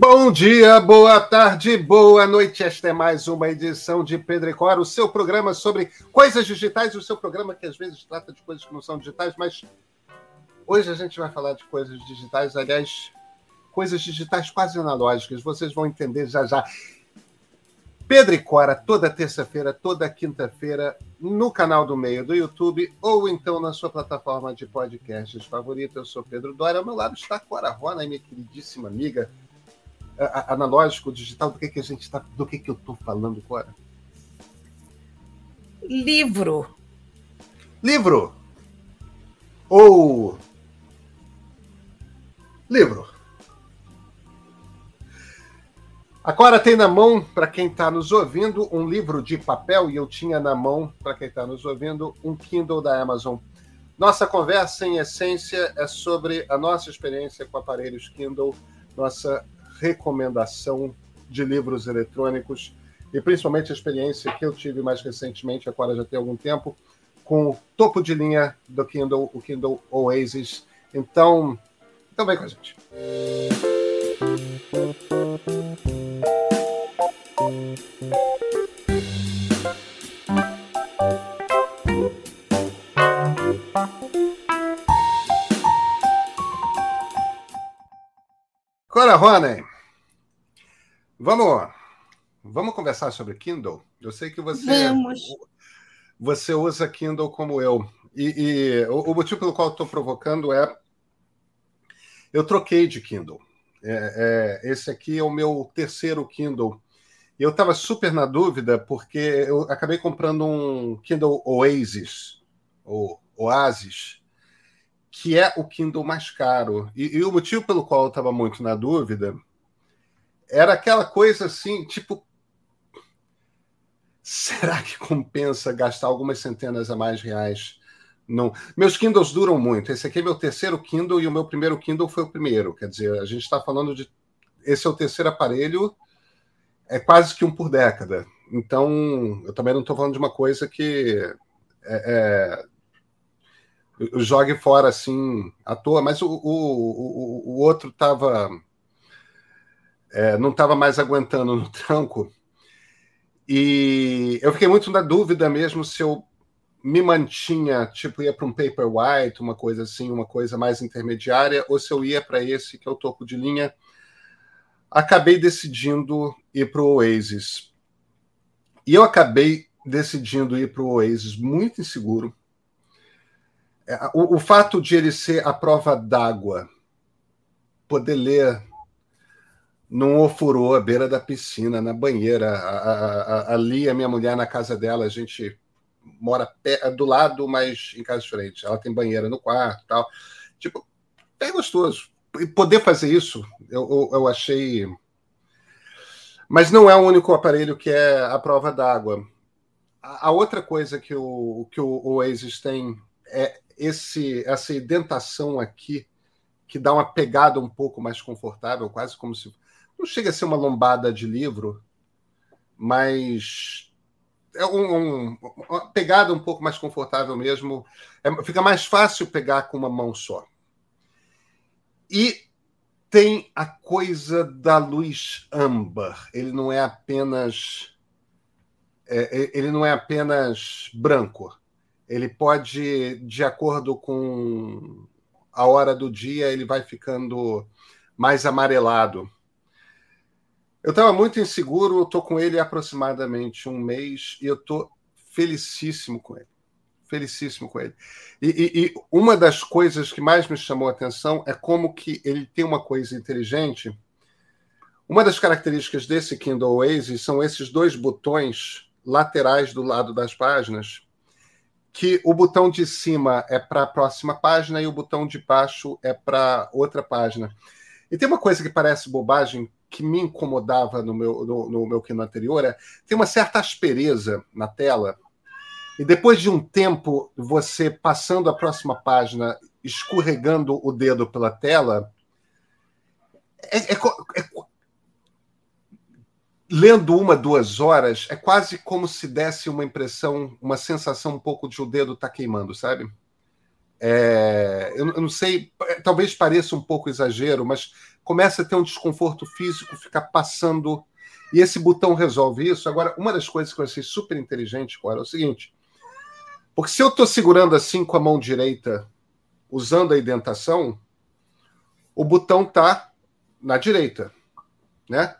Bom dia, boa tarde, boa noite. Esta é mais uma edição de Pedro e Cora, o seu programa sobre coisas digitais, o seu programa que às vezes trata de coisas que não são digitais, mas hoje a gente vai falar de coisas digitais, aliás, coisas digitais quase analógicas, vocês vão entender já já. Pedro e Cora, toda terça-feira, toda quinta-feira, no canal do Meio do YouTube ou então na sua plataforma de podcasts favorita. Eu sou Pedro Dória, ao meu lado está a Cora Rona, minha queridíssima amiga, analógico, digital, do que, que a gente está. Do que, que eu estou falando agora? Livro. Livro. Ou. Livro. Agora tem na mão, para quem está nos ouvindo, um livro de papel, e eu tinha na mão, para quem está nos ouvindo, um Kindle da Amazon. Nossa conversa, em essência, é sobre a nossa experiência com aparelhos Kindle, nossa recomendação de livros eletrônicos e principalmente a experiência que eu tive mais recentemente, agora já tem algum tempo, com o topo de linha do Kindle, o Kindle Oasis. Então, então vem com a gente. Cora Rony, vamos, vamos conversar sobre Kindle? Eu sei que você, vamos. você usa Kindle como eu. E, e o, o, motivo pelo qual estou provocando é eu troquei de Kindle. É, é, esse aqui é o meu terceiro Kindle. E eu estava super na dúvida porque eu acabei comprando um Kindle Oasis, ou Oasis, que é o Kindle mais caro. E, e o motivo pelo qual eu estava muito na dúvida era aquela coisa assim, tipo. Será que compensa gastar algumas centenas a mais reais? Não. Meus Kindles duram muito. Esse aqui é meu terceiro Kindle e o meu primeiro Kindle foi o primeiro. Quer dizer, a gente está falando de. Esse é o terceiro aparelho, é quase que um por década. Então, eu também não estou falando de uma coisa que é, é, jogue fora assim à toa, mas o, o, o, o outro tava, é, não estava mais aguentando no tranco. E eu fiquei muito na dúvida mesmo se eu me mantinha, tipo, ia para um paper white, uma coisa assim, uma coisa mais intermediária, ou se eu ia para esse que é o topo de linha. Acabei decidindo ir para o Oasis. E eu acabei decidindo ir para o Oasis muito inseguro, é, o, o fato de ele ser a prova d'água, poder ler num ofurô à beira da piscina, na banheira. A, a, a, ali, a minha mulher, na casa dela, a gente mora pé, do lado, mas em casa diferente. Ela tem banheira no quarto tal. Tipo, é gostoso. E poder fazer isso, eu, eu, eu achei. Mas não é o único aparelho que é a prova d'água. A, a outra coisa que o, que o Oasis tem é esse essa indentação aqui que dá uma pegada um pouco mais confortável, quase como se não chega a ser uma lombada de livro, mas é um, um, uma pegada um pouco mais confortável mesmo. É, fica mais fácil pegar com uma mão só. E tem a coisa da luz âmbar. Ele não é apenas é, é ele não é apenas branco ele pode, de acordo com a hora do dia, ele vai ficando mais amarelado. Eu estava muito inseguro, estou com ele há aproximadamente um mês e eu estou felicíssimo com ele. Felicíssimo com ele. E, e, e, uma das coisas que mais me chamou a atenção é como que ele tem uma coisa inteligente. Uma das características desse Kindle Oasis são esses dois botões laterais do lado das páginas que o botão de cima é para a próxima página e o botão de baixo é para outra página. E tem uma coisa que parece bobagem que me incomodava no meu, no, no meu Kindle anterior, é tem uma certa aspereza na tela. E depois de um tempo, você passando a próxima página, escorregando o dedo pela tela, é, é, é, lendo uma, duas horas, é quase como se desse uma impressão, uma sensação um pouco de o dedo tá queimando, sabe? É, eu, eu, não sei, talvez pareça um pouco exagero, mas começa a ter um desconforto físico, ficar passando. E esse botão resolve isso. Agora, uma das coisas que eu achei super inteligente, Cora, é o seguinte: porque se eu estou segurando assim com a mão direita, usando a indentação, o botão está na direita, né?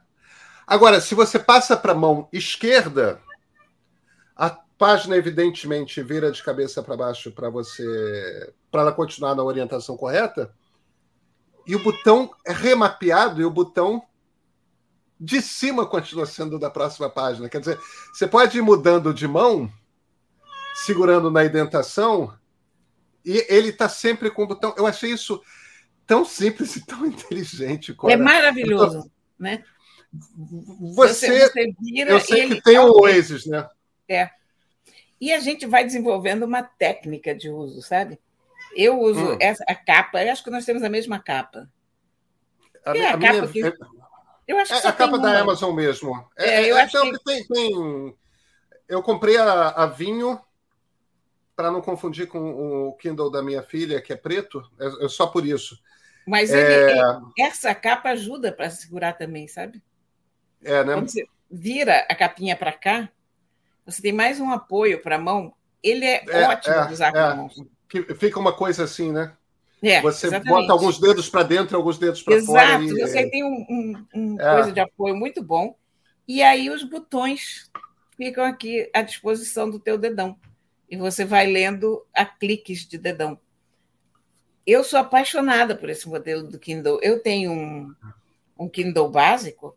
Agora, se você passa para a mão esquerda, a página evidentemente vira de cabeça para baixo para você, para ela continuar na orientação correta, e o botão é remapeado e o botão de cima continua sendo da próxima página. Quer dizer, você pode ir mudando de mão, segurando na indentação, e ele está sempre com o botão. Eu achei isso tão simples e tão inteligente. Cora. É maravilhoso, então, né? Você, você vira, eu sei que tem o Oasis, né? É. E a gente vai desenvolvendo uma técnica de uso, sabe? Eu uso hum. essa, a capa, eu acho que nós temos a mesma capa. A, é a, a capa minha, que... Eu acho que é a capa da Amazon mesmo. É, é, eu é, acho então, que... Tem, tem, Eu comprei a, a vinho para não confundir com o Kindle da minha filha, que é preto, é, é só por isso. Mas ele, é... essa capa ajuda para segurar também, sabe? É, né? Quando você vira a capinha para cá, você tem mais um apoio para a mão. Ele é, é ótimo é, de usar com a mão. Fica uma coisa assim, né? É, você exatamente. bota alguns dedos para dentro, alguns dedos para fora. Exato, você tem um, um, um é. coisa de apoio muito bom. E aí os botões ficam aqui à disposição do teu dedão. E você vai lendo a cliques de dedão. Eu sou apaixonada por esse modelo do Kindle. Eu tenho um, um Kindle básico.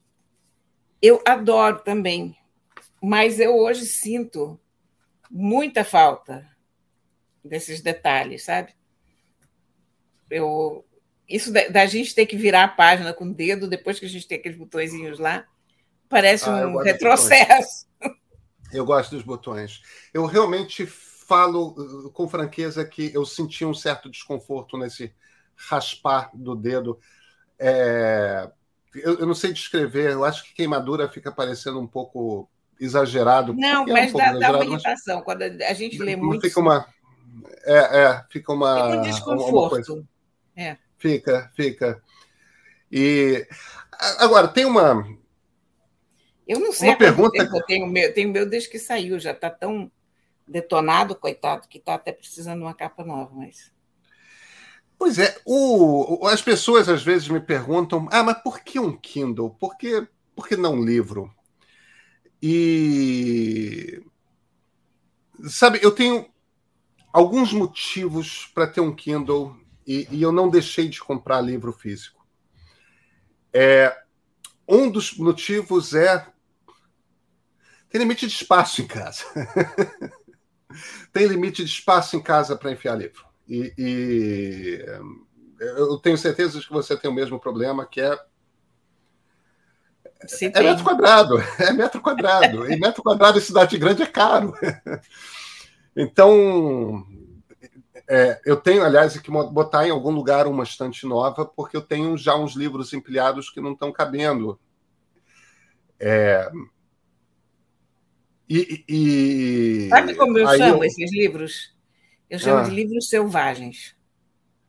Eu adoro também. Mas eu hoje sinto muita falta desses detalhes, sabe? Eu, isso da, da, gente ter que virar a página com o dedo depois que a gente tem aqueles botõezinhos lá, parece ah, um retrocesso. Eu gosto dos botões. Eu realmente falo uh, com franqueza que eu senti um certo desconforto nesse raspar do dedo. É... Eu, eu, não sei descrever, eu acho que queimadura fica parecendo um pouco exagerado. Não, mas é um dá, dá, uma irritação. Quando a gente lê muito. Fica uma. É, é, fica uma. Fica um desconforto. É. Fica, fica. E agora tem uma. Eu não sei. Uma pergunta. Eu tenho meu, tenho meu desde que saiu, já está tão detonado, coitado, que está até precisando de uma capa nova, mas. Pois é, o, as pessoas às vezes me perguntam: ah, mas por que um Kindle? Por que, por que não um livro? E. Sabe, eu tenho alguns motivos para ter um Kindle e, e, eu não deixei de comprar livro físico. É, um dos motivos é tem limite de espaço em casa. tem limite de espaço em casa para enfiar livro. E, e, eu tenho certeza de que você tem o mesmo problema, que é é metro quadrado, é metro quadrado. E metro quadrado em cidade grande é caro. Então, é, eu tenho, aliás, que botar em algum lugar uma estante nova, porque eu tenho já uns livros empilhados que não estão cabendo. É, e, e, Sabe como eu chamo eu... esses livros? Eu chamo ah. de livros selvagens.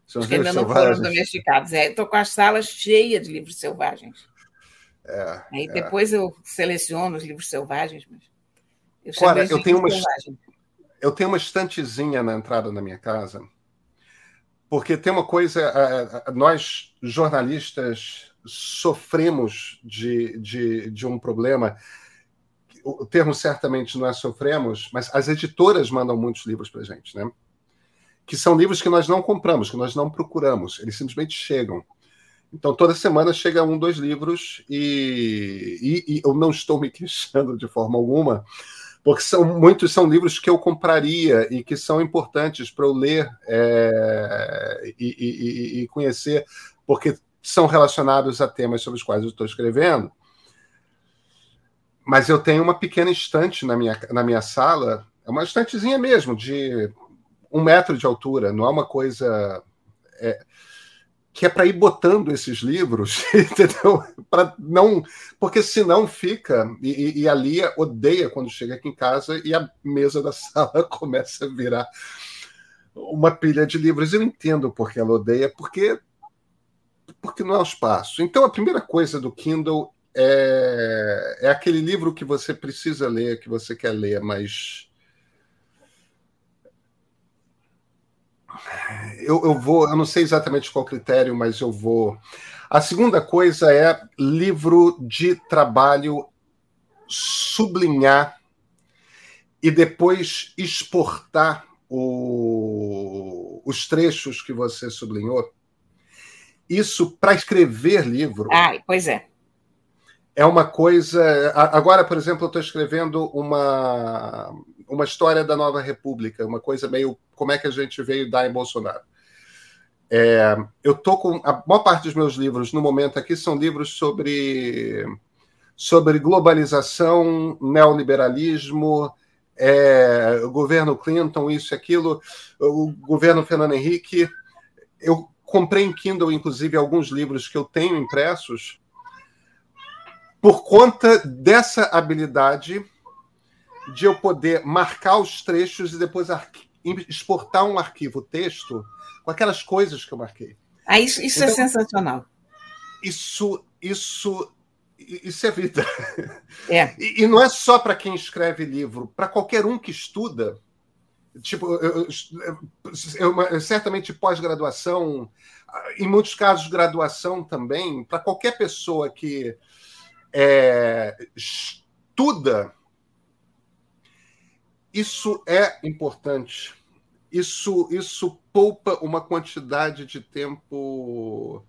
São que ainda não foram domesticados. É, Estou com as salas cheias de livros selvagens. É, Aí é. depois eu seleciono os livros selvagens. Mas eu, Ora, eu tenho uma. Selvagens eu tenho uma estantezinha na entrada da minha casa, porque tem uma coisa, nós jornalistas sofremos de, de, de um problema. O termo certamente não é sofremos, mas as editoras mandam muitos livros para gente, né? Que são livros que nós não compramos, que nós não procuramos, eles simplesmente chegam. Então, toda semana chega um, dois livros, e, e, e eu não estou me queixando de forma alguma, porque são muitos são livros que eu compraria e que são importantes para eu ler é, e, e, e, conhecer, porque são relacionados a temas sobre os quais eu estou escrevendo. Mas eu tenho uma pequena estante na minha, na minha sala, é uma estantezinha mesmo, de um metro de altura, não é uma coisa. É, que é para ir botando esses livros, entendeu? Para não, porque senão fica e, e, a Lia odeia quando chega aqui em casa e a mesa da sala começa a virar uma pilha de livros. Eu entendo porque ela odeia, porque porque não é o espaço. Então, a primeira coisa do Kindle é, é aquele livro que você precisa ler, que você quer ler, mas. Eu, eu vou, eu não sei exatamente qual critério, mas eu vou. A segunda coisa é livro de trabalho sublinhar e depois exportar o, os trechos que você sublinhou. Isso para escrever livro. Ah, pois é é uma coisa. Agora, por exemplo, eu estou escrevendo uma, uma história da nova república, uma coisa meio como é que a gente veio dar em Bolsonaro. É, eu tô com a maior parte dos meus livros no momento aqui são livros sobre sobre globalização, neoliberalismo, é, o governo Clinton, isso e aquilo, o governo Fernando Henrique. Eu comprei em Kindle, inclusive, alguns livros que eu tenho impressos por conta dessa habilidade de eu poder marcar os trechos e depois exportar um arquivo texto com aquelas coisas que eu marquei. Ah, isso, isso é então, é sensacional. Isso, isso, isso é vida. É. E, e não é só para quem escreve livro, para qualquer um que estuda. Tipo, eu, eu, eu certamente pós-graduação, em muitos casos graduação também, para qualquer pessoa que é, estuda, isso é importante. Isso, isso poupa uma quantidade de tempo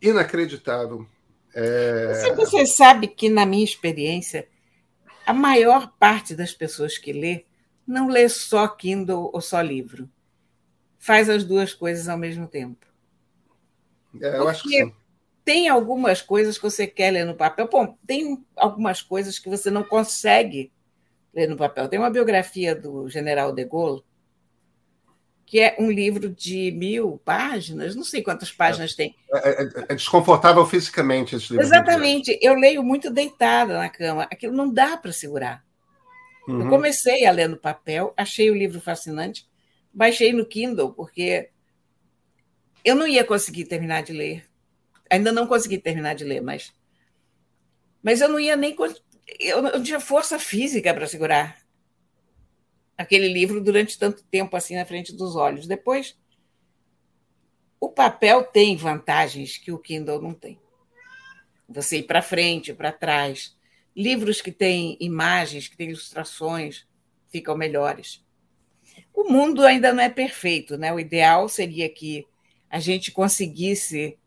inacreditável. É... Você sabe que, na minha experiência, a maior parte das pessoas que lê não lê só Kindle ou só livro. Faz as duas coisas ao mesmo tempo. É, eu Porque acho que sim tem algumas coisas que você quer ler no papel. Bom, tem algumas coisas que você não consegue ler no papel. Tem uma biografia do General de Gaulle, que é um livro de mil páginas, não sei quantas páginas é, tem. É, é, é, desconfortável fisicamente esse livro. Exatamente. Eu leio muito deitada na cama. Aquilo não dá para segurar. Uhum. Eu comecei a ler no papel, achei o livro fascinante, baixei no Kindle, porque eu não ia conseguir terminar de ler ainda não consegui terminar de ler, mas. Mas eu não ia nem. Eu não tinha força física para segurar aquele livro durante tanto tempo assim na frente dos olhos. Depois, o papel tem vantagens que o Kindle não tem. Você ir para frente, para trás. Livros que têm imagens, que têm ilustrações, ficam melhores. O mundo ainda não é perfeito, né? O ideal seria que a gente conseguisse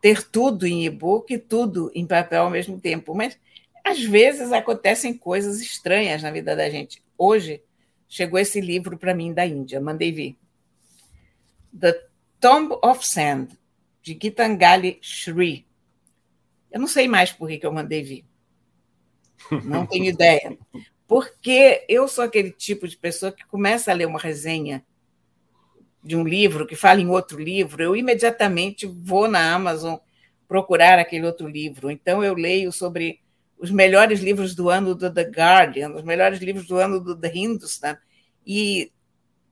ter tudo em e-book e tudo em papel ao mesmo tempo. Mas às vezes acontecem coisas estranhas na vida da gente. Hoje chegou esse livro para mim da Índia, mandei vir. The Tomb of Sand, de Gitangali Shri. Eu não sei mais por que eu mandei vir. Não tenho ideia. Porque eu sou aquele tipo de pessoa que começa a ler uma resenha de um livro que fala em outro livro, eu imediatamente vou na Amazon procurar aquele outro livro. Então eu leio sobre os melhores livros do ano do The Guardian, os melhores livros do ano do The Hindustan, e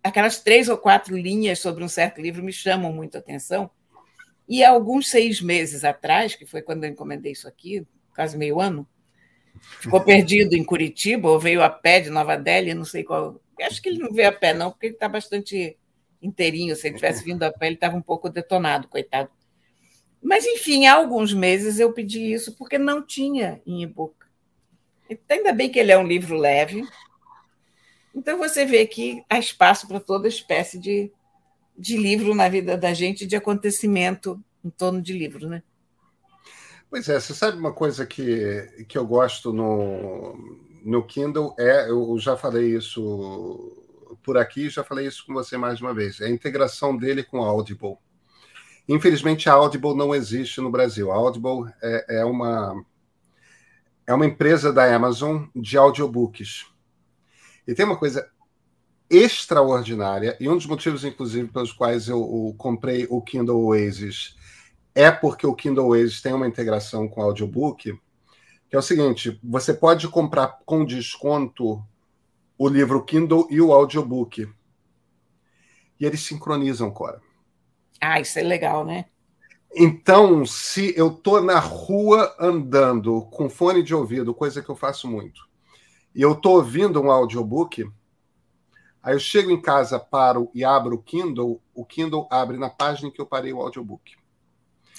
aquelas três ou quatro linhas sobre um certo livro me chamam muito a atenção. E há alguns seis meses atrás, que foi quando eu encomendei isso aqui, quase meio ano, ficou perdido em Curitiba, ou veio a pé de Nova Delhi, não sei qual. Acho que ele não veio a pé, não, porque ele está bastante inteirinho. Se ele tivesse vindo a pé, ele estava um pouco detonado, coitado. Mas, enfim, há alguns meses eu pedi isso porque não tinha em e-book. Ainda bem que ele é um livro leve. Então, você vê que há espaço para toda espécie de, de livro na vida da gente, de acontecimento em torno de livro, né? Pois é, você sabe uma coisa que, que eu gosto no, no Kindle é, eu já falei isso por aqui, já falei isso com você mais uma vez, é a integração dele com a Audible. Infelizmente, a Audible não existe no Brasil. A Audible é, é uma, é uma empresa da Amazon de audiobooks. E tem uma coisa extraordinária, e um dos motivos, inclusive, pelos quais eu, eu comprei o Kindle Oasis é porque o Kindle Oasis tem uma integração com o audiobook, que é o seguinte: você pode comprar com desconto o livro Kindle e o audiobook. e eles sincronizam, Cora. Ah, isso é legal, né? Então, se eu estou na rua andando com fone de ouvido, coisa que eu faço muito, e eu estou ouvindo um audiobook, aí eu chego em casa, paro e abro o Kindle, o Kindle abre na página em que eu parei o audiobook.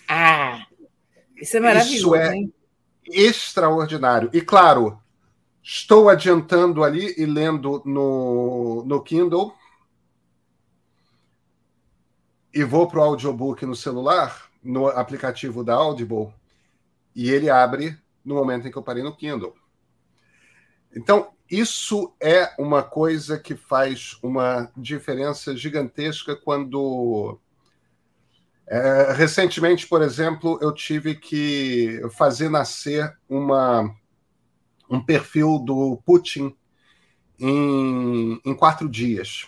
Ah, isso é maravilhoso. Isso é hein? extraordinário. E claro, estou adiantando ali e lendo no, no Kindle e vou para o audiobook no celular, no aplicativo da Audible, e ele abre no momento em que eu parei no Kindle. Então, isso é uma coisa que faz uma diferença gigantesca quando. É, recentemente, por exemplo, eu tive que fazer nascer uma, um perfil do Putin em, em quatro dias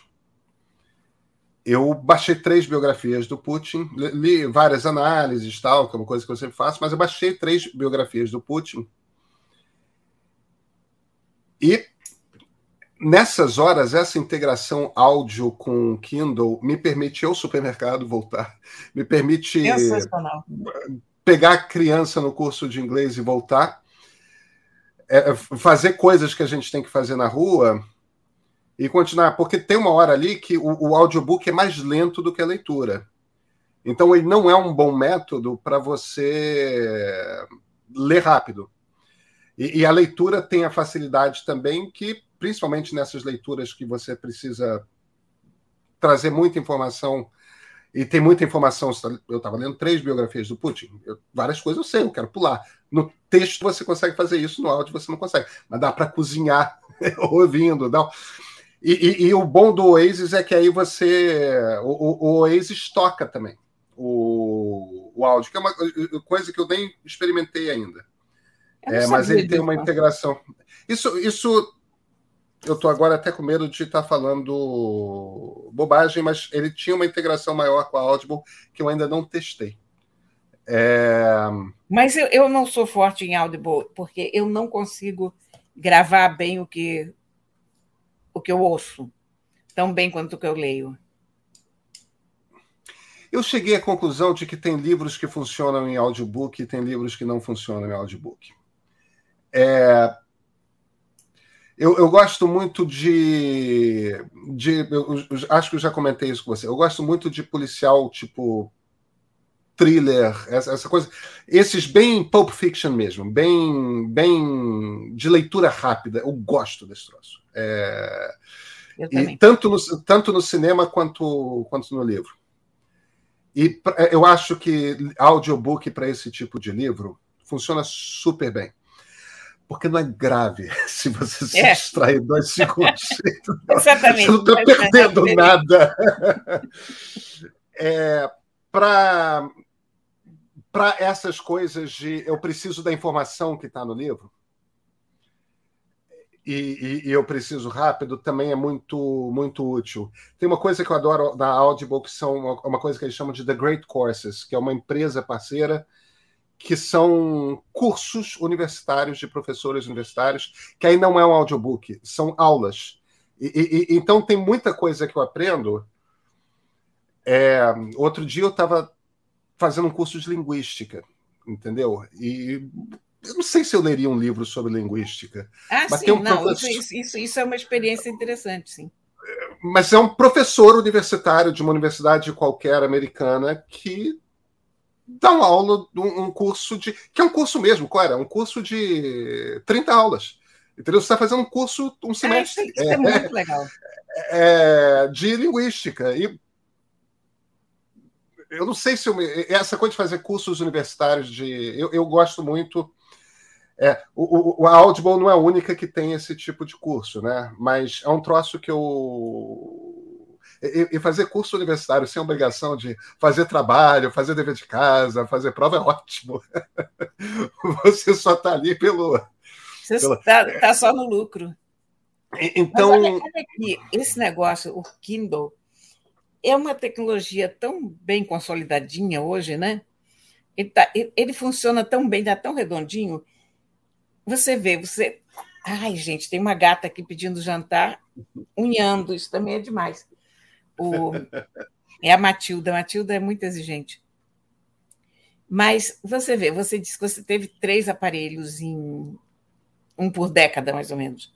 eu baixei três biografias do Putin, li várias análises, tal, que é uma coisa que eu sempre faço, mas eu baixei três biografias do Putin. E nessas horas, essa integração áudio com Kindle me permite, ao supermercado, voltar. Me permite pegar a criança no curso de inglês e voltar. É, fazer coisas que a gente tem que fazer na rua e continuar, porque tem uma hora ali que o, o audiobook é mais lento do que a leitura. Então ele não é um bom método para você ler rápido. E, e, a leitura tem a facilidade também que, principalmente nessas leituras que você precisa trazer muita informação, e tem muita informação. Eu estava lendo três biografias do Putin, eu, várias coisas eu sei, eu quero pular. No texto você consegue fazer isso, no áudio você não consegue. Mas dá para cozinhar ouvindo. Dá... E, e, e, o bom do Oasis é que aí você. O, o Oasis toca também o, o áudio, que é uma coisa que eu nem experimentei ainda. É, mas ele tem uma integração. Isso, isso eu estou agora até com medo de estar tá falando bobagem, mas ele tinha uma integração maior com a Audible que eu ainda não testei. É... Mas eu, eu não sou forte em Audible, porque eu não consigo gravar bem o que o que eu ouço, tão bem quanto o que eu leio. Eu cheguei à conclusão de que tem livros que funcionam em audiobook e tem livros que não funcionam em audiobook. É, eu, eu, gosto muito de. de eu, eu, acho que eu já comentei isso com você. Eu gosto muito de policial tipo thriller, essa, essa, coisa. Esses bem Pulp Fiction mesmo, bem, bem de leitura rápida. Eu gosto desse troço. É, e tanto no, tanto no cinema quanto, quanto no livro. E eu acho que audiobook para esse tipo de livro funciona super bem. Porque não é grave se você se é. distrair dois segundos. Exatamente. Você não está perdendo nada. É, para para essas coisas de eu preciso da informação que está no livro e, e, e, eu preciso rápido também é muito muito útil. Tem uma coisa que eu adoro da Audible que são uma, uma coisa que eles chamam de The Great Courses, que é uma empresa parceira que são cursos universitários de professores universitários, que aí não é um audiobook, são aulas. E, então tem muita coisa que eu aprendo. É, outro dia eu estava fazendo um curso de linguística, entendeu? E eu não sei se eu leria um livro sobre linguística. Ah, mas sim, um não, professor... isso, isso, isso, é uma experiência interessante, sim. Mas é um professor universitário de uma universidade qualquer americana que dá uma aula, um, curso de. que é um curso mesmo, qual era? Um curso de 30 aulas. Entendeu? Você está fazendo um curso, um semestre. É, isso, é, é muito legal. É, de linguística. E eu não sei se eu, essa coisa de fazer cursos universitários de eu, eu gosto muito é, o, o, a Audible não é a única que tem esse tipo de curso, né? Mas é um troço que eu e, e fazer curso universitário sem obrigação de fazer trabalho, fazer dever de casa, fazer prova é ótimo. Você só está ali pelo. Você está tá só no lucro. Então. Mas olha, olha aqui, esse negócio, o Kindle, é uma tecnologia tão bem consolidadinha hoje, né? Ele, tá, ele funciona tão bem, está tão redondinho. Você vê, você. Ai, gente, tem uma gata aqui pedindo jantar, unhando, isso também é demais. O, é a Matilda. A Matilda é muito exigente. Mas você vê, você disse que você teve três aparelhos em um por década, mais ou menos.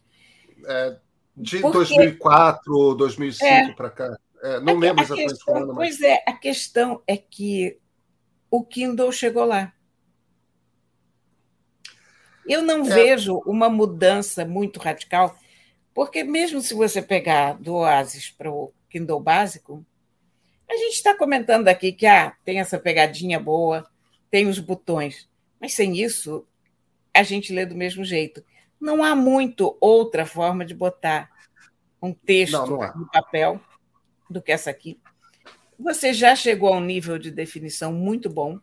É, de Porque... 2004, 2005 é, para cá. É, não lembro exatamente questão, quando. Mas... Pois é, a questão é que o Kindle chegou lá. Eu não é. vejo uma mudança muito radical, porque mesmo se você pegar do Oasis para o Kindle básico, a gente está comentando aqui que ah, tem essa pegadinha boa, tem os botões, mas sem isso a gente lê do mesmo jeito. Não há muito outra forma de botar um texto não, não no papel do que essa aqui. Você já chegou a um nível de definição muito bom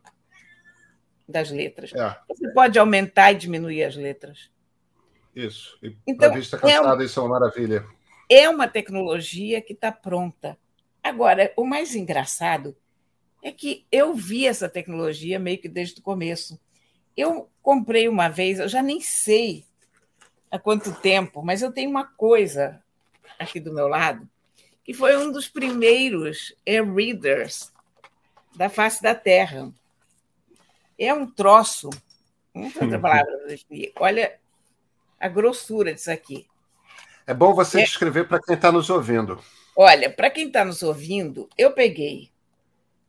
das letras. É. Você pode aumentar e diminuir as letras. Isso. E então, a vista cansada, é, isso é uma maravilha. É uma tecnologia que está pronta. Agora, o mais engraçado é que eu vi essa tecnologia meio que desde o começo. Eu comprei uma vez, eu já nem sei há quanto tempo, mas eu tenho uma coisa aqui do meu lado, que foi um dos primeiros e-readers da face da Terra. É um troço, outra palavra. Olha a grossura disso aqui. É bom você é... descrever para quem está nos ouvindo. Olha, para quem está nos ouvindo, eu peguei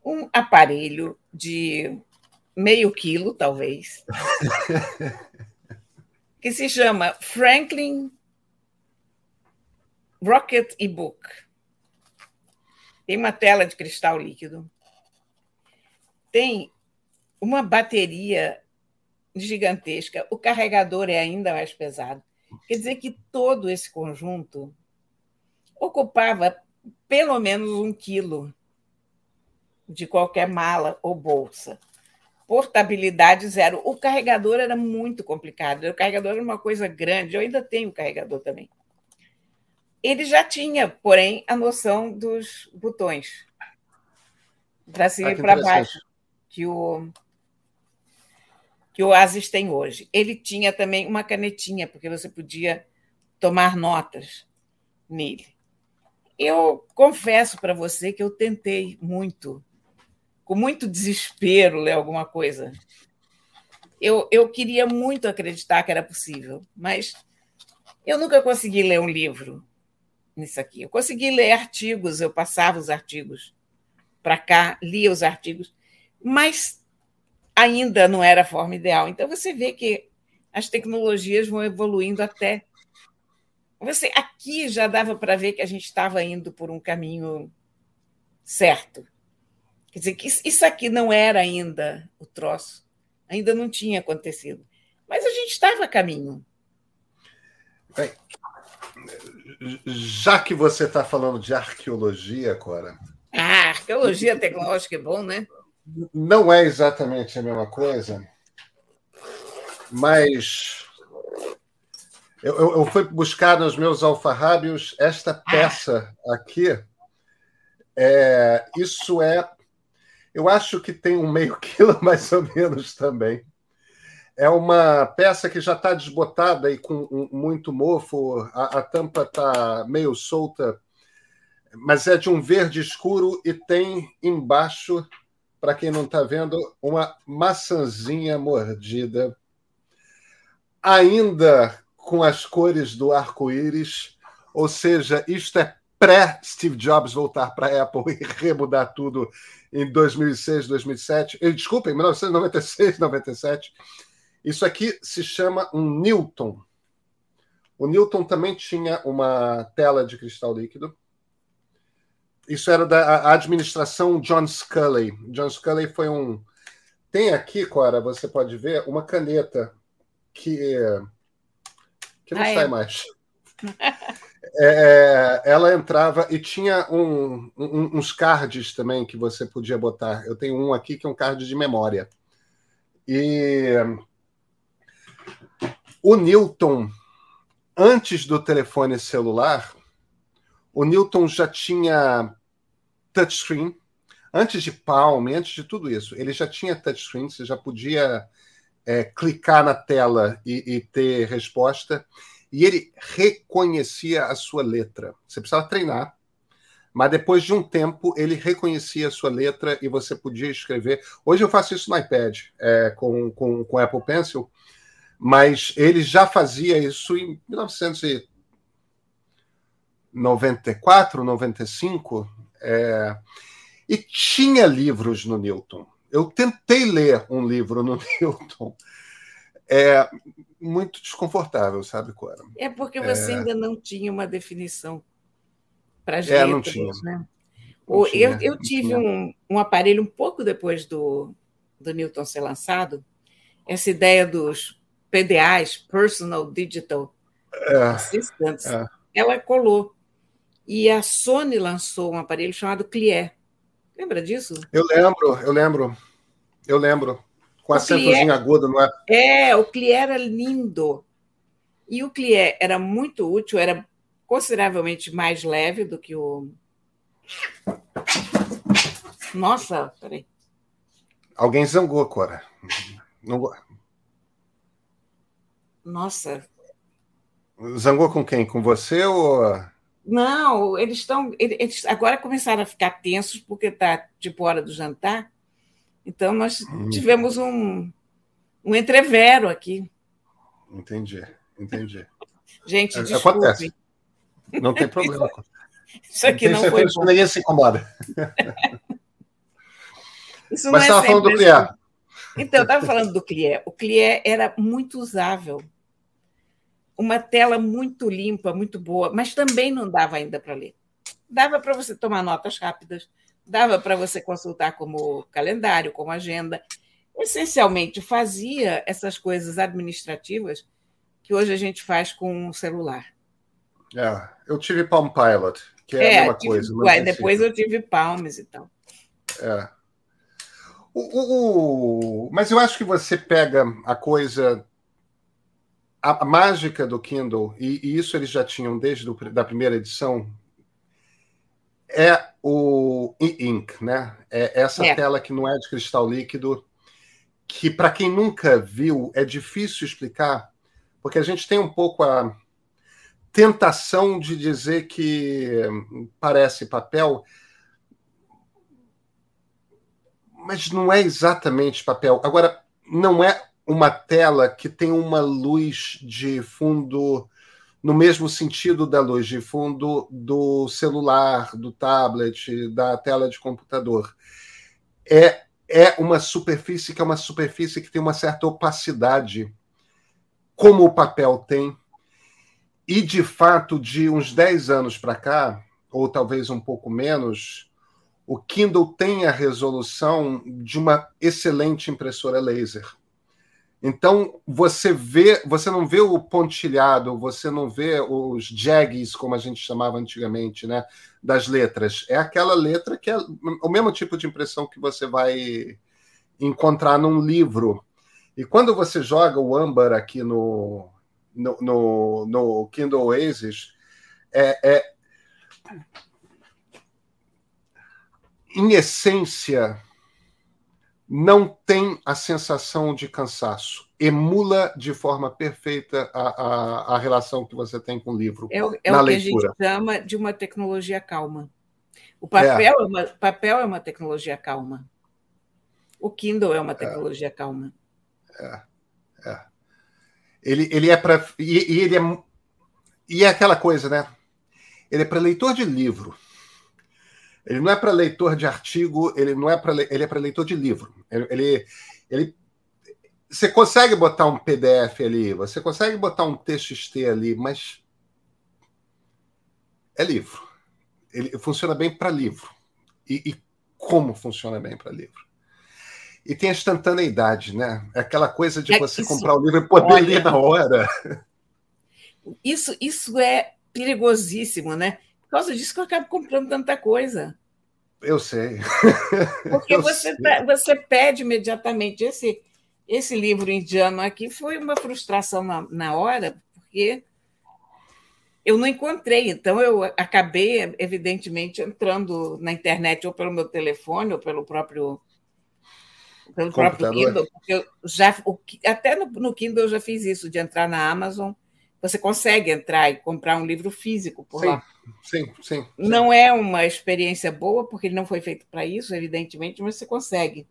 um aparelho de meio quilo, talvez, que se chama Franklin Rocket e-book. Tem uma tela de cristal líquido. Tem uma bateria gigantesca. O carregador é ainda mais pesado. Quer dizer que todo esse conjunto ocupava pelo menos um quilo de qualquer mala ou bolsa. Portabilidade zero. O carregador era muito complicado. O carregador era uma coisa grande. Eu ainda tenho o carregador também. Ele já tinha, porém, a noção dos botões para cima ah, e para baixo, que o que o Asis tem hoje. Ele tinha também uma canetinha, porque você podia tomar notas nele. Eu confesso para você que eu tentei muito, com muito desespero, ler alguma coisa. Eu, eu queria muito acreditar que era possível, mas eu nunca consegui ler um livro nisso aqui. Eu consegui ler artigos, eu passava os artigos para cá, lia os artigos, mas ainda não era a forma ideal. Então você vê que as tecnologias vão evoluindo até. Você aqui já dava para ver que a gente estava indo por um caminho certo. Quer dizer, que isso aqui não era ainda o troço, ainda não tinha acontecido. Mas a gente estava a caminho. Bem, já que você está falando de arqueologia, Cora. Ah, arqueologia tecnológica é bom, né? Não é exatamente a mesma coisa, mas eu, eu, eu fui buscar nos meus alfarrábios esta peça aqui. É, isso é. Eu acho que tem um meio quilo mais ou menos também. É uma peça que já está desbotada e com muito mofo, a, a tampa está meio solta, mas é de um verde escuro e tem embaixo para quem não está vendo, uma maçãzinha mordida, ainda com as cores do arco-íris, ou seja, isto é pré-Steve Jobs voltar para a Apple e remudar tudo em 2006, 2007, desculpem, 1996, 97. Isso aqui se chama um Newton. O Newton também tinha uma tela de cristal líquido isso era da administração John Scully. John Scully foi um. Tem aqui, Cora, você pode ver, uma caneta que, que não ah, sai é. mais. É, ela entrava e tinha um, um, uns cards também que você podia botar. Eu tenho um aqui que é um card de memória. E o Newton, antes do telefone celular, o Newton já tinha touchscreen. Antes de Palm, antes de tudo isso, ele já tinha touchscreen, você já podia é, clicar na tela e, e, ter resposta. E ele reconhecia a sua letra. Você precisava treinar, mas depois de um tempo ele reconhecia a sua letra e você podia escrever. Hoje eu faço isso no iPad é, com, com, com Apple Pencil, mas ele já fazia isso em 1994, 95, é, e tinha livros no Newton. Eu tentei ler um livro no Newton. É muito desconfortável, sabe, Cora? É porque você é... ainda não tinha uma definição para as é, letras, não tinha. né? Não tinha, eu, eu tive um, um aparelho um pouco depois do, do Newton ser lançado, essa ideia dos PDAs, Personal Digital é, Assistants, é. ela colou. E a Sony lançou um aparelho chamado Clier. Lembra disso? Eu lembro, eu lembro. Eu lembro. Com acentozinho agudo, não é? É, o Clier era lindo. E o Clier era muito útil, era consideravelmente mais leve do que o. Nossa, peraí. Alguém zangou, Cora. Não... Nossa. Zangou com quem? Com você ou. Não, eles estão. Eles agora começaram a ficar tensos porque está tipo hora do jantar. Então nós hum. tivemos um, um entrevero aqui. Entendi, entendi. Gente, é. Acontece. Não tem problema. Isso aqui não, não foi bom. Ninguém se incomoda. Isso Mas estava é falando do Clier. Então, eu estava falando do Clier. O Clier era muito usável uma tela muito limpa, muito boa, mas também não dava ainda para ler. Dava para você tomar notas rápidas, dava para você consultar como calendário, como agenda. Essencialmente, fazia essas coisas administrativas que hoje a gente faz com o celular. É, eu tive Palm Pilot, que é, é a mesma tive, coisa. Ué, depois eu tive Palms e tal. É. O, o, o, mas eu acho que você pega a coisa a, mágica do Kindle, e, e, isso eles já tinham desde a da primeira edição, é o e-ink, né? É essa é. tela que não é de cristal líquido, que para quem nunca viu é difícil explicar, porque a gente tem um pouco a tentação de dizer que parece papel, mas não é exatamente papel. Agora, não é uma tela que tem uma luz de fundo no mesmo sentido da luz de fundo do celular, do tablet, da tela de computador. É, é uma superfície que é uma superfície que tem uma certa opacidade, como o papel tem. E, de fato, de uns 10 anos para cá, ou talvez um pouco menos, o Kindle tem a resolução de uma excelente impressora laser. Então você vê, você não vê o pontilhado, você não vê os jags, como a gente chamava antigamente, né, das letras. É aquela letra que é o mesmo tipo de impressão que você vai encontrar num livro. E quando você joga o âmbar aqui no, no, no, no Kindle Oasis, é, é em essência não tem a sensação de cansaço. Emula de forma perfeita a, a, a relação que você tem com o livro. É, o, é o que leitura. a gente chama de uma tecnologia calma. O papel é, é uma, papel é uma tecnologia calma. O Kindle é uma é. tecnologia é. calma. É, é. Ele, ele é para. E, e, ele é. E é aquela coisa, né? Ele é para leitor de livro. Ele não é para leitor de artigo, ele não é para ele é para leitor de livro. Ele, ele, ele, você consegue botar um PDF ali, você consegue botar um TXT ali, mas é livro. Ele funciona bem para livro. E, e, como funciona bem para livro? E tem a instantaneidade, né? É aquela coisa de é você isso, comprar o livro e poder olha, ler na hora. Isso, isso é perigosíssimo, né? Por causa disso que eu acabo comprando tanta coisa. Eu sei. Porque eu você, sei. você pede imediatamente. Esse, esse livro indiano aqui foi uma frustração na, na hora, porque eu não encontrei. Então, eu acabei, evidentemente, entrando na internet ou pelo meu telefone ou pelo próprio pelo próprio Kindle, porque eu já, até no, no Kindle eu já fiz isso, de entrar na Amazon você consegue entrar e comprar um livro físico por sim, lá. Sim, sim, sim. Não é uma experiência boa, porque ele não foi feito para isso, evidentemente, mas você consegue.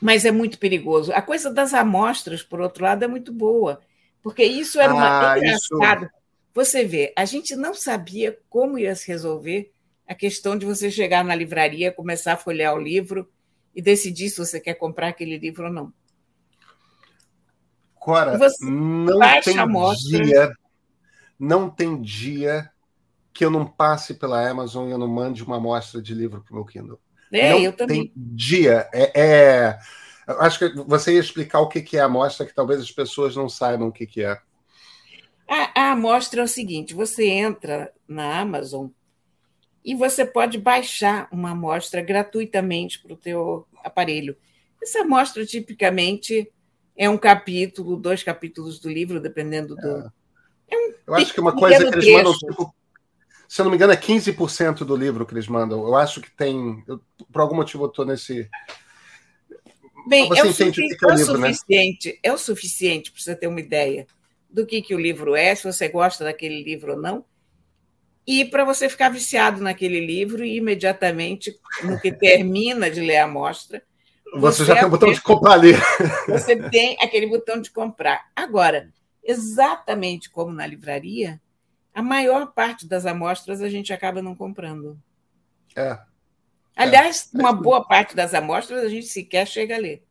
Mas é muito perigoso. A coisa das amostras, por outro lado, é muito boa, porque isso era uma Ah, engraçado. isso- Você vê, a gente não sabia como ia se resolver a questão de você chegar na livraria, começar a folhear o livro e decidir se você quer comprar aquele livro ou não. Cora, Você não tem dia, não tem dia que eu não passe pela Amazon e eu não mande uma amostra de livro para o meu Kindle. É, não eu também. tem dia. É, é- acho que você ia explicar o que é a amostra, que talvez as pessoas não saibam o que, que é. A, a amostra é o seguinte: você entra na Amazon e você pode baixar uma amostra gratuitamente para o teu aparelho. Essa amostra tipicamente é um capítulo, dois capítulos do livro, dependendo do. Eu acho que uma coisa que eles mandam, tipo, se eu não me engano, é 15% do livro que eles mandam. Eu acho que tem. eu- por algum motivo eu estou nesse. Bem, Você é o, é o é o livro, né? suficiente, é o suficiente para você ter uma ideia do que, que o livro é, se você gosta daquele livro ou não, e para você ficar viciado naquele livro e imediatamente, no que termina de ler a amostra, Você, Você já tem é o botão de comprar ali. você tem aquele botão de comprar. Agora, exatamente como na livraria, a maior parte das amostras a gente acaba não comprando. É. Aliás, É uma boa parte das amostras a gente sequer chega a ler.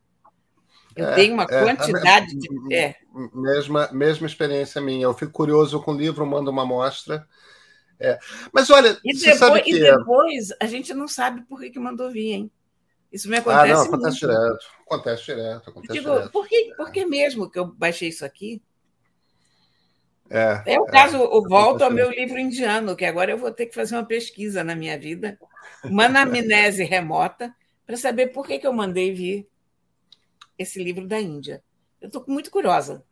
Eu É, tenho uma é. quantidade de. É, Mesma, mesma experiência minha. Eu fico curioso com o livro, mando uma amostra. É. Mas olha, e, depois, e depois a gente não sabe por que, que mandou vir, hein? Isso me Ah, acontece. não, acontece muito. direto. Acontece direto, acontece digo, direto. por que, por que mesmo que eu baixei isso aqui? É, É o caso, eu volto ao meu livro indiano, que agora eu vou ter que fazer uma pesquisa na minha vida, uma anamnese remota, para saber por que, que eu mandei vir esse livro da Índia. Eu estou muito curiosa.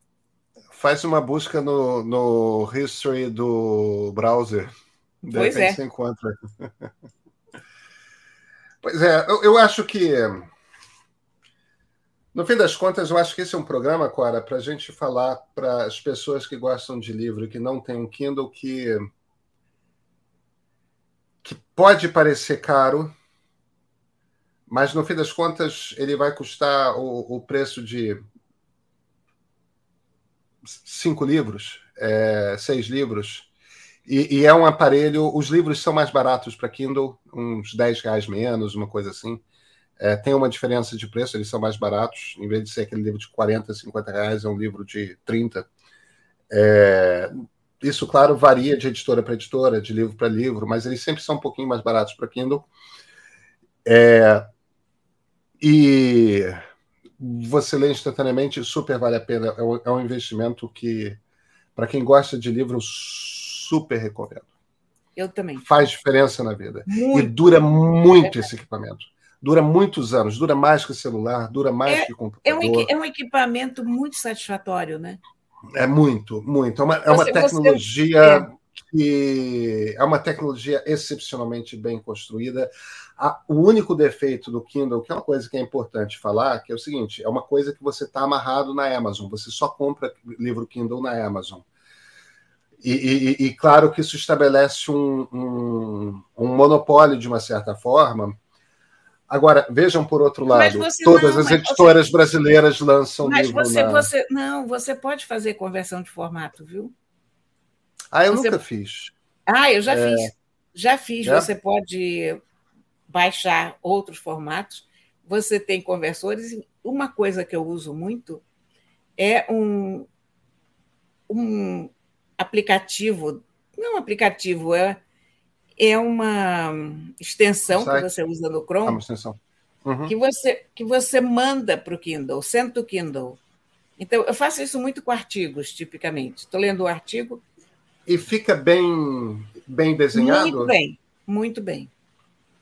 Faz uma busca no, no history do browser. Pois é. você encontra. pois é, eu, eu acho que. No fim das contas, eu acho que esse é um programa, Cora, para a gente falar para as pessoas que gostam de livro que não têm um Kindle que. que pode parecer caro, mas no fim das contas ele vai custar o, o preço de cinco livros, é, seis livros. E, e é um aparelho. Os livros são mais baratos para Kindle, uns 10 reais menos, uma coisa assim. É, tem uma diferença de preço, eles são mais baratos. Em vez de ser aquele livro de 40, 50 reais, é um livro de 30. É, isso, claro, varia de editora para editora, de livro para livro, mas eles sempre são um pouquinho mais baratos para Kindle. É, e você lê instantaneamente, super vale a pena. É um, é investimento que, para quem gosta de livro, eu super recomendo. Eu também. Faz diferença na vida. E Muito. dura muito esse equipamento. Dura muitos anos, dura mais que celular, dura mais que É computador. um, equi- é um equipamento muito satisfatório, né? É muito, muito. É uma, é uma Você- você- tecnologia é. que é uma tecnologia excepcionalmente bem construída. A- o único defeito do Kindle, que é uma coisa que é importante falar, que é o seguinte: é uma coisa que você está amarrado na Amazon. Você só compra livro Kindle na Amazon. E, e- e claro que isso estabelece um, um- um monopólio de uma certa forma. Agora, vejam por outro Mas lado, você todas não, as mas editoras brasileiras lançam Mas livro você, na. você. Não, você pode fazer conversão de formato, viu? Ah, eu você- nunca fiz. Ah, eu já fiz. Já fiz. É? Você pode baixar outros formatos. Você tem conversores. Uma coisa que eu uso muito é um, um aplicativo. Não um aplicativo, é, é uma extensão que você usa no Chrome uma extensão. Uhum. que você, que você manda para o Kindle, senta o Kindle. Então, eu faço isso muito com artigos, tipicamente. Estou lendo o artigo. E fica bem, bem desenhado? Muito bem, muito bem.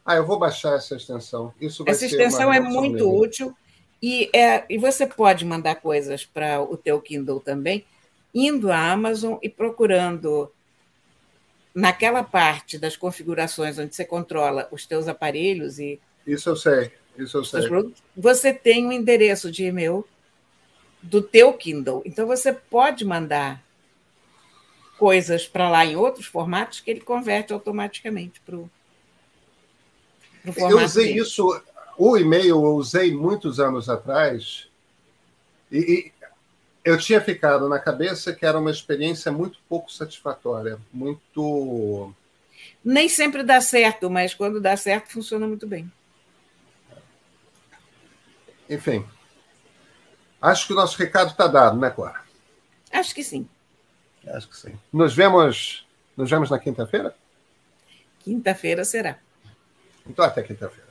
Ah, eu vou baixar essa extensão. Isso Essa extensão é muito útil e, é, e você pode mandar coisas para o teu Kindle também, indo à Amazon e procurando naquela parte das configurações onde você controla os teus aparelhos e Isso eu sei. Isso eu sei. produtos, você tem um endereço de e-mail do teu Kindle. Então você pode mandar coisas para lá em outros formatos que ele converte automaticamente para o formato. Eu usei dele. isso, o e-mail eu usei muitos anos atrás e, e eu tinha ficado na cabeça que era uma experiência muito pouco satisfatória, muito. Nem sempre dá certo, mas quando dá certo funciona muito bem. Enfim, acho que o nosso recado está dado, né, Cora? Acho que sim. Acho que sim. Nos vemos, nos vemos na quinta-feira? Quinta-feira será. Então, até quinta-feira.